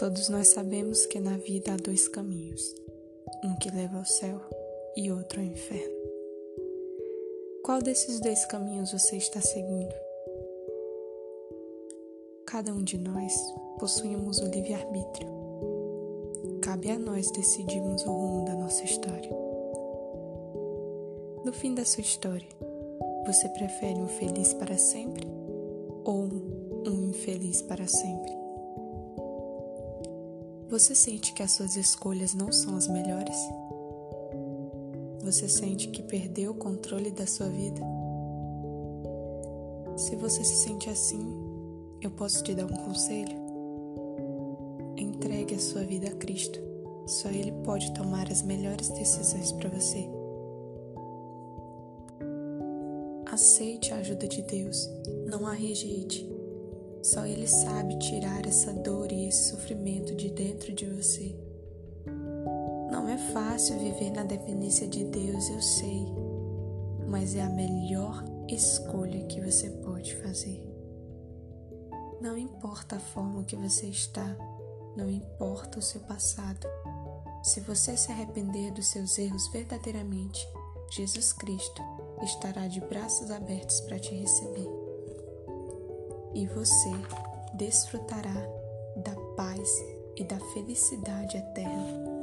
Todos nós sabemos que na vida há dois caminhos, um que leva ao céu e outro ao inferno. Qual desses dois caminhos você está seguindo? Cada um de nós possuímos o livre-arbítrio. Cabe a nós decidirmos o rumo da nossa história. No fim da sua história, você prefere um feliz para sempre ou um infeliz para sempre? Você sente que as suas escolhas não são as melhores? Você sente que perdeu o controle da sua vida? Se você se sente assim, eu posso te dar um conselho? Entregue a sua vida a Cristo. Só Ele pode tomar as melhores decisões para você. Aceite a ajuda de Deus, não a rejeite. Só Ele sabe tirar essa dor e esse sofrimento de dentro de você. Não é fácil viver na dependência de Deus, eu sei, mas é a melhor escolha que você pode fazer. Não importa a forma que você está, não importa o seu passado. Se você se arrepender dos seus erros verdadeiramente, Jesus Cristo estará de braços abertos para te receber e você desfrutará da paz e da felicidade eterna.